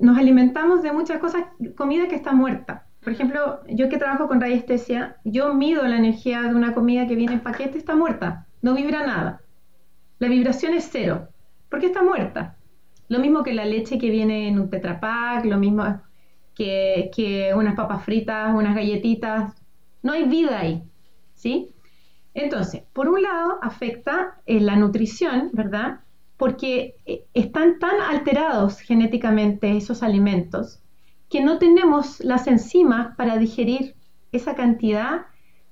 nos alimentamos de muchas cosas, comida que está muerta. Por ejemplo, yo que trabajo con radiestesia, yo mido la energía de una comida que viene en paquete, está muerta, no vibra nada. La vibración es cero, porque está muerta. Lo mismo que la leche que viene en un tetrapack, lo mismo que, unas papas fritas, unas galletitas. No hay vida ahí, ¿sí? Entonces, por un lado, afecta eh, la nutrición, ¿verdad? Porque eh, están tan alterados genéticamente esos alimentos que no tenemos las enzimas para digerir esa cantidad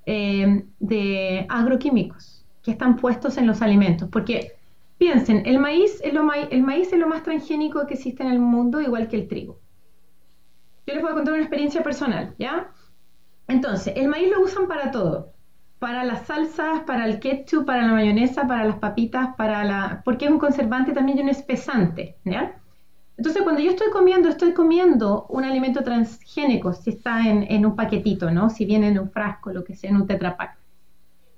eh, de agroquímicos que están puestos en los alimentos. Porque piensen, el maíz, es lo más transgénico que existe en el mundo, igual que el trigo. Yo les voy a contar una experiencia personal, ¿ya? Entonces, el maíz lo usan para todo. Para las salsas, para el ketchup, para la mayonesa, para las papitas, para la... porque es un conservante también y un espesante, ¿ya? Entonces, cuando yo estoy comiendo, estoy comiendo un alimento transgénico, si está en, un paquetito, ¿no? Si viene en un frasco, lo que sea, en un tetrapack.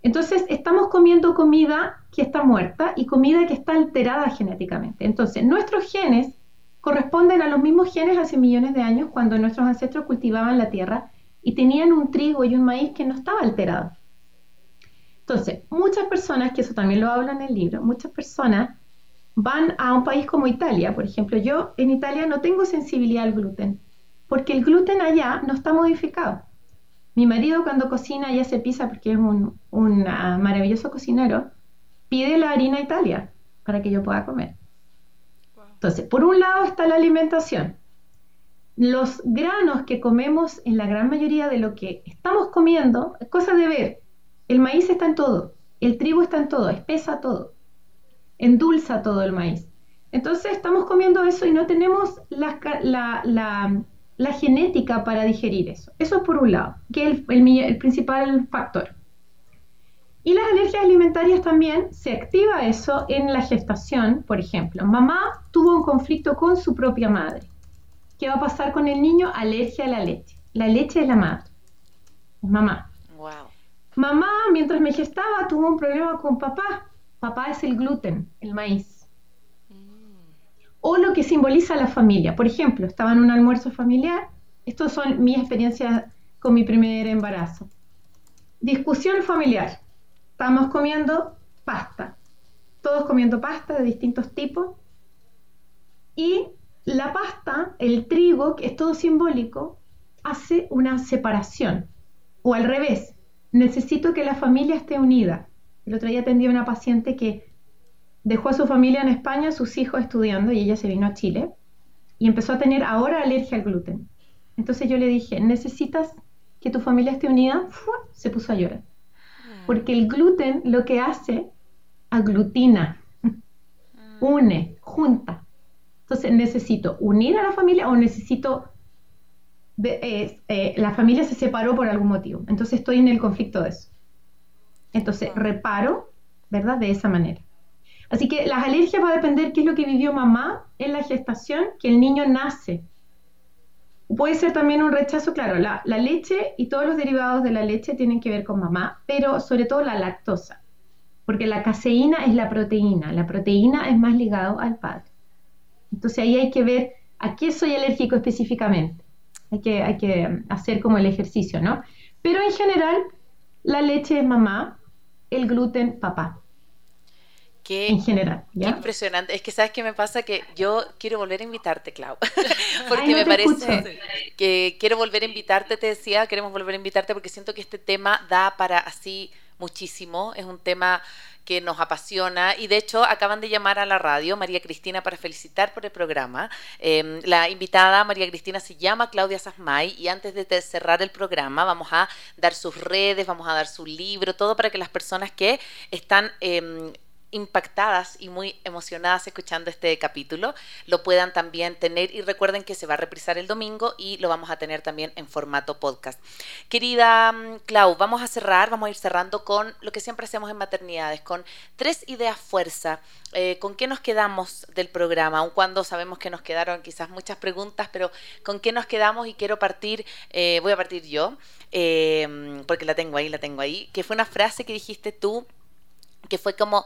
Entonces, estamos comiendo comida que está muerta y comida que está alterada genéticamente. Entonces, nuestros genes corresponden a los mismos genes hace millones de años cuando nuestros ancestros cultivaban la tierra y tenían un trigo y un maíz que no estaba alterado. Entonces, muchas personas, que eso también lo hablo en el libro, muchas personas van a un país como Italia, por ejemplo, yo en Italia no tengo sensibilidad al gluten, porque el gluten allá no está modificado. Mi marido cuando cocina ya se pisa porque es un, maravilloso cocinero, pide la harina Italia para que yo pueda comer. Entonces, por un lado está la alimentación. Los granos que comemos en la gran mayoría de lo que estamos comiendo, es cosa de ver. El maíz está en todo, el trigo está en todo, espesa todo endulza todo el maíz. Entonces estamos comiendo eso y no tenemos la, la, genética para digerir eso. Eso es por un lado, que es el, principal factor. Y las alergias alimentarias también se activa eso en la gestación, por ejemplo. Mamá tuvo un conflicto con su propia madre. ¿Qué va a pasar con el niño? Alergia a la leche. La leche es la madre. mamá. Mamá, mientras me gestaba, tuvo un problema con papá papá es el gluten, el maíz. O lo que simboliza la familia. Por ejemplo, estaba en un almuerzo familiar. Estos son mis experiencias con mi primer embarazo. Discusión familiar. Estábamos comiendo pasta. Todos comiendo pasta de distintos tipos. Y la pasta, el trigo, que es todo simbólico, hace una separación. O al revés, necesito que la familia esté unida. El otro día atendí a una paciente que dejó a su familia en España, sus hijos estudiando, y ella se vino a Chile, y empezó a tener ahora alergia al gluten. Entonces yo le dije, ¿necesitas que tu familia esté unida? Se puso a llorar. Porque el gluten lo que hace, aglutina, une, junta. Entonces, ¿necesito unir a la familia o necesito... Eh, eh, la familia se separó por algún motivo. Entonces estoy en el conflicto de eso. Entonces, reparo, ¿verdad? De esa manera. Así que las alergias va a depender qué es lo que vivió mamá en la gestación, que el niño nace. Puede ser también un rechazo, claro, la, leche y todos los derivados de la leche tienen que ver con mamá, pero sobre todo la lactosa, porque la caseína es la proteína, la proteína es más ligado al padre. Entonces ahí hay que ver a qué soy alérgico específicamente. Hay que, hay que hacer como el ejercicio, ¿no? Pero en general, la leche es mamá, el gluten papá. Qué, en general. Qué impresionante. Es que sabes qué me pasa que yo quiero volver a invitarte, Clau. porque me parece que quiero volver a invitarte, te decía, queremos volver a invitarte porque siento que este tema da para así muchísimo. Es un tema que nos apasiona y de hecho acaban de llamar a la radio María Cristina para felicitar por el programa. Em, la invitada María Cristina se llama Claudia Sasmay y antes de cerrar el programa vamos a dar sus redes, vamos a dar su libro, todo para que las personas que están... Em, impactadas y muy emocionadas escuchando este capítulo lo puedan también tener y recuerden que se va a reprisar el domingo y lo vamos a tener también en formato podcast. Querida mm, Clau, vamos a cerrar, vamos a ir cerrando con lo que siempre hacemos en maternidades, con tres ideas fuerza. Eh, ¿Con qué nos quedamos del programa? Aun cuando sabemos que nos quedaron quizás muchas preguntas, pero ¿con qué nos quedamos? Y quiero partir, eh, voy a partir yo, eh, porque la tengo ahí, la tengo ahí, que fue una frase que dijiste tú que fue como,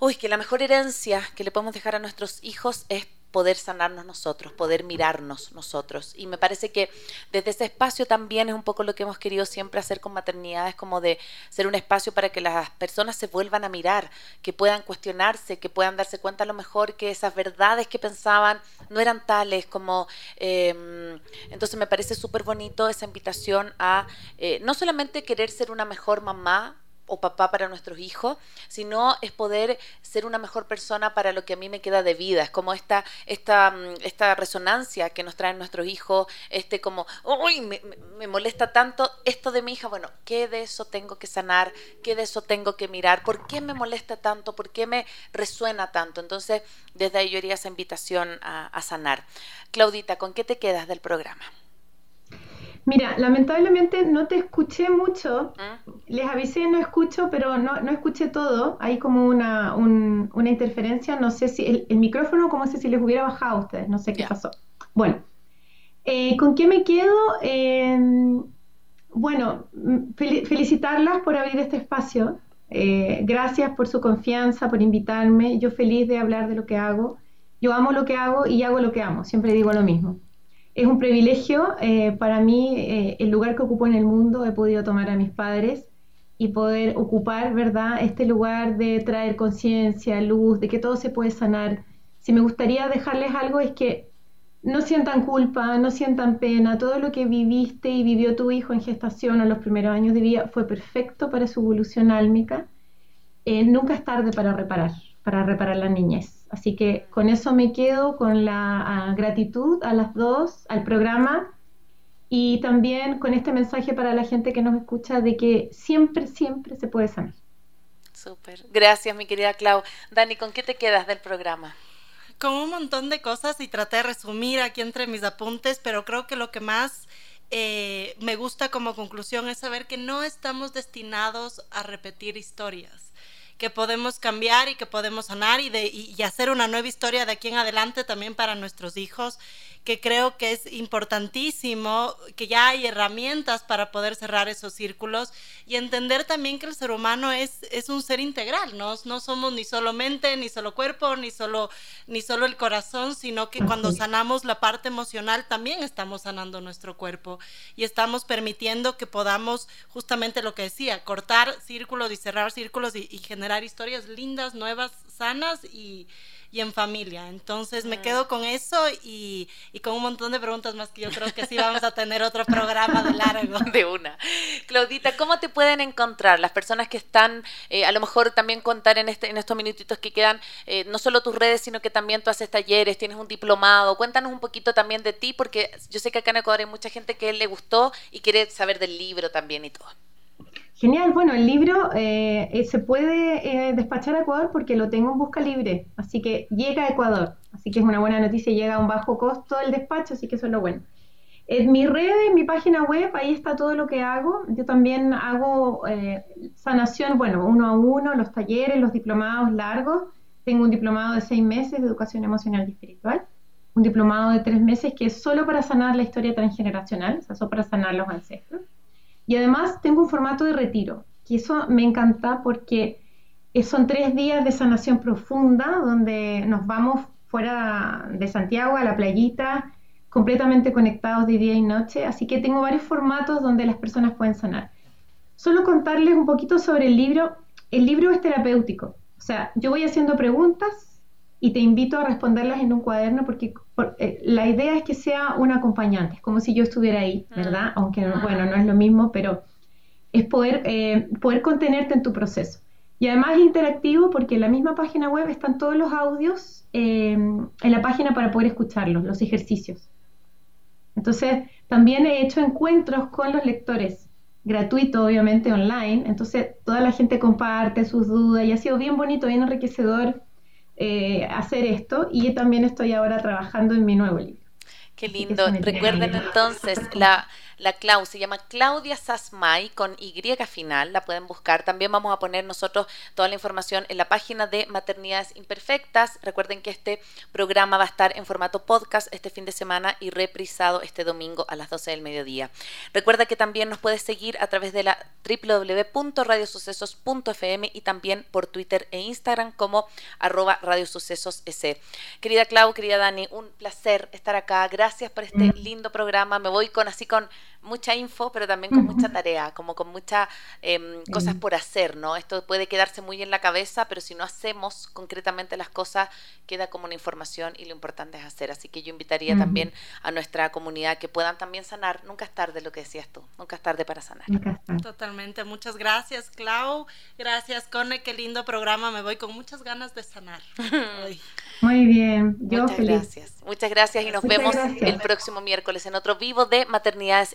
uy, que la mejor herencia que le podemos dejar a nuestros hijos es poder sanarnos nosotros, poder mirarnos nosotros. Y me parece que desde ese espacio también es un poco lo que hemos querido siempre hacer con maternidad, es como de ser un espacio para que las personas se vuelvan a mirar, que puedan cuestionarse, que puedan darse cuenta a lo mejor que esas verdades que pensaban no eran tales como... Em, entonces me parece súper bonito esa invitación a eh, no solamente querer ser una mejor mamá, o papá para nuestros hijos, sino es poder ser una mejor persona para lo que a mí me queda de vida. Es como esta, esta, mm, esta resonancia que nos traen nuestros hijos, este como, uy, me, molesta tanto esto de mi hija. Bueno, ¿qué de eso tengo que sanar? ¿Qué de eso tengo que mirar? ¿Por qué me molesta tanto? ¿Por qué me resuena tanto? Entonces, desde ahí yo haría esa invitación a sanar. Claudita, ¿con qué te quedas del programa? Mira, lamentablemente no te escuché mucho. ¿Ah? Les avisé, no escucho, pero no, no escuché todo. Hay como una, una interferencia. No sé si el, micrófono, como sé si les hubiera bajado a ustedes. No sé qué pasó. Bueno, eh, ¿con qué me quedo? Em, bueno, felicitarlas por abrir este espacio. Eh, gracias por su confianza, por invitarme. Yo feliz de hablar de lo que hago. Yo amo lo que hago y hago lo que amo. Siempre digo lo mismo es un privilegio eh, para mí eh, el lugar que ocupo en el mundo. He podido tomar a mis padres y poder ocupar, ¿verdad?, este lugar de traer conciencia, luz, de que todo se puede sanar. Si me gustaría dejarles algo es que no sientan culpa, no sientan pena. Todo lo que viviste y vivió tu hijo en gestación o los primeros años de vida fue perfecto para su evolución álmica. Eh, nunca es tarde para reparar, para reparar la niñez. Así que con eso me quedo, con la gratitud a las dos, al programa y también con este mensaje para la gente que nos escucha de que siempre, siempre se puede sanar. Súper. Gracias, mi querida Clau. Dani, ¿con qué te quedas del programa? Con un montón de cosas y traté de resumir aquí entre mis apuntes, pero creo que lo que más eh, me gusta como conclusión es saber que no estamos destinados a repetir historias que podemos cambiar y que podemos sanar y, de, y, hacer una nueva historia de aquí en adelante también para nuestros hijos que creo que es importantísimo, que ya hay herramientas para poder cerrar esos círculos y entender también que el ser humano es, es un ser integral, ¿no? no somos ni solo mente, ni solo cuerpo, ni solo, ni solo el corazón, sino que cuando sanamos la parte emocional también estamos sanando nuestro cuerpo y estamos permitiendo que podamos, justamente lo que decía, cortar círculos y cerrar círculos y, y generar historias lindas, nuevas, sanas y y en familia. Entonces me quedo con eso y, con un montón de preguntas más que yo creo que sí vamos a tener otro programa de largo. De una. Claudita, ¿cómo te pueden encontrar las personas que están, eh, a lo mejor también contar en, este, en estos minutitos que quedan, eh, no solo tus redes, sino que también tú haces talleres, tienes un diplomado? Cuéntanos un poquito también de ti, porque yo sé que acá en Ecuador hay mucha gente que le gustó y quiere saber del libro también y todo. Genial, bueno, el libro eh, eh, se puede eh, despachar a Ecuador porque lo tengo en busca libre, así que llega a Ecuador, así que es una buena noticia, llega a un bajo costo el despacho, así que eso es lo bueno. En mi red, en mi página web, ahí está todo lo que hago. Yo también hago sanación, bueno, uno a uno, los talleres, los diplomados largos. Tengo un diplomado de seis meses de educación emocional y espiritual, un diplomado de tres meses que es solo para sanar la historia transgeneracional, o sea, solo para sanar los ancestros y además tengo un formato de retiro, que eso me encanta porque son tres días de sanación profunda donde nos vamos fuera de Santiago a la playita, completamente conectados de día y noche. Así que tengo varios formatos donde las personas pueden sanar. Solo contarles un poquito sobre el libro. El libro es terapéutico. O sea, yo voy haciendo preguntas y te invito a responderlas en un cuaderno porque eh, la idea es que sea un acompañante, es como si yo estuviera ahí, mm. ¿verdad? Aunque, bueno, no es lo mismo, pero es poder, eh, poder contenerte en tu proceso. Y además es interactivo porque en la misma página web están todos los audios eh, en la página para poder escucharlos, los ejercicios. Entonces, también he hecho encuentros con los lectores, gratuito, obviamente, online. Entonces, toda la gente comparte sus dudas y ha sido bien bonito, bien enriquecedor eh, hacer esto y también estoy ahora trabajando en mi nuevo libro. Qué lindo. Recuerden entonces la la Clau se llama Claudia Sasmay con Y final, la pueden buscar. También vamos a poner nosotros toda la información en la página de Maternidades Imperfectas. Recuerden que este programa va a estar en formato podcast este fin de semana y reprisado este domingo a las 12 del mediodía. Recuerda que también nos puedes seguir a través de la www.radiosucesos.fm y también por Twitter e Instagram como arroba Querida Clau, querida Dani, un placer estar acá. Gracias por este mm. lindo programa. Me voy con así con mucha info, pero también con mucha tarea, como con muchas em, cosas por hacer, ¿no? Esto puede quedarse muy en la cabeza, pero si no hacemos concretamente las cosas, queda como una información y lo importante es hacer. Así que yo invitaría también a nuestra comunidad que puedan también sanar. Nunca es tarde lo que decías tú, nunca es tarde para sanar. Totalmente, muchas gracias Clau, gracias Cone, qué lindo programa, me voy con muchas ganas de sanar. Muy bien, yo Muchas gracias. Muchas gracias y nos vemos el próximo miércoles en otro vivo de Maternidades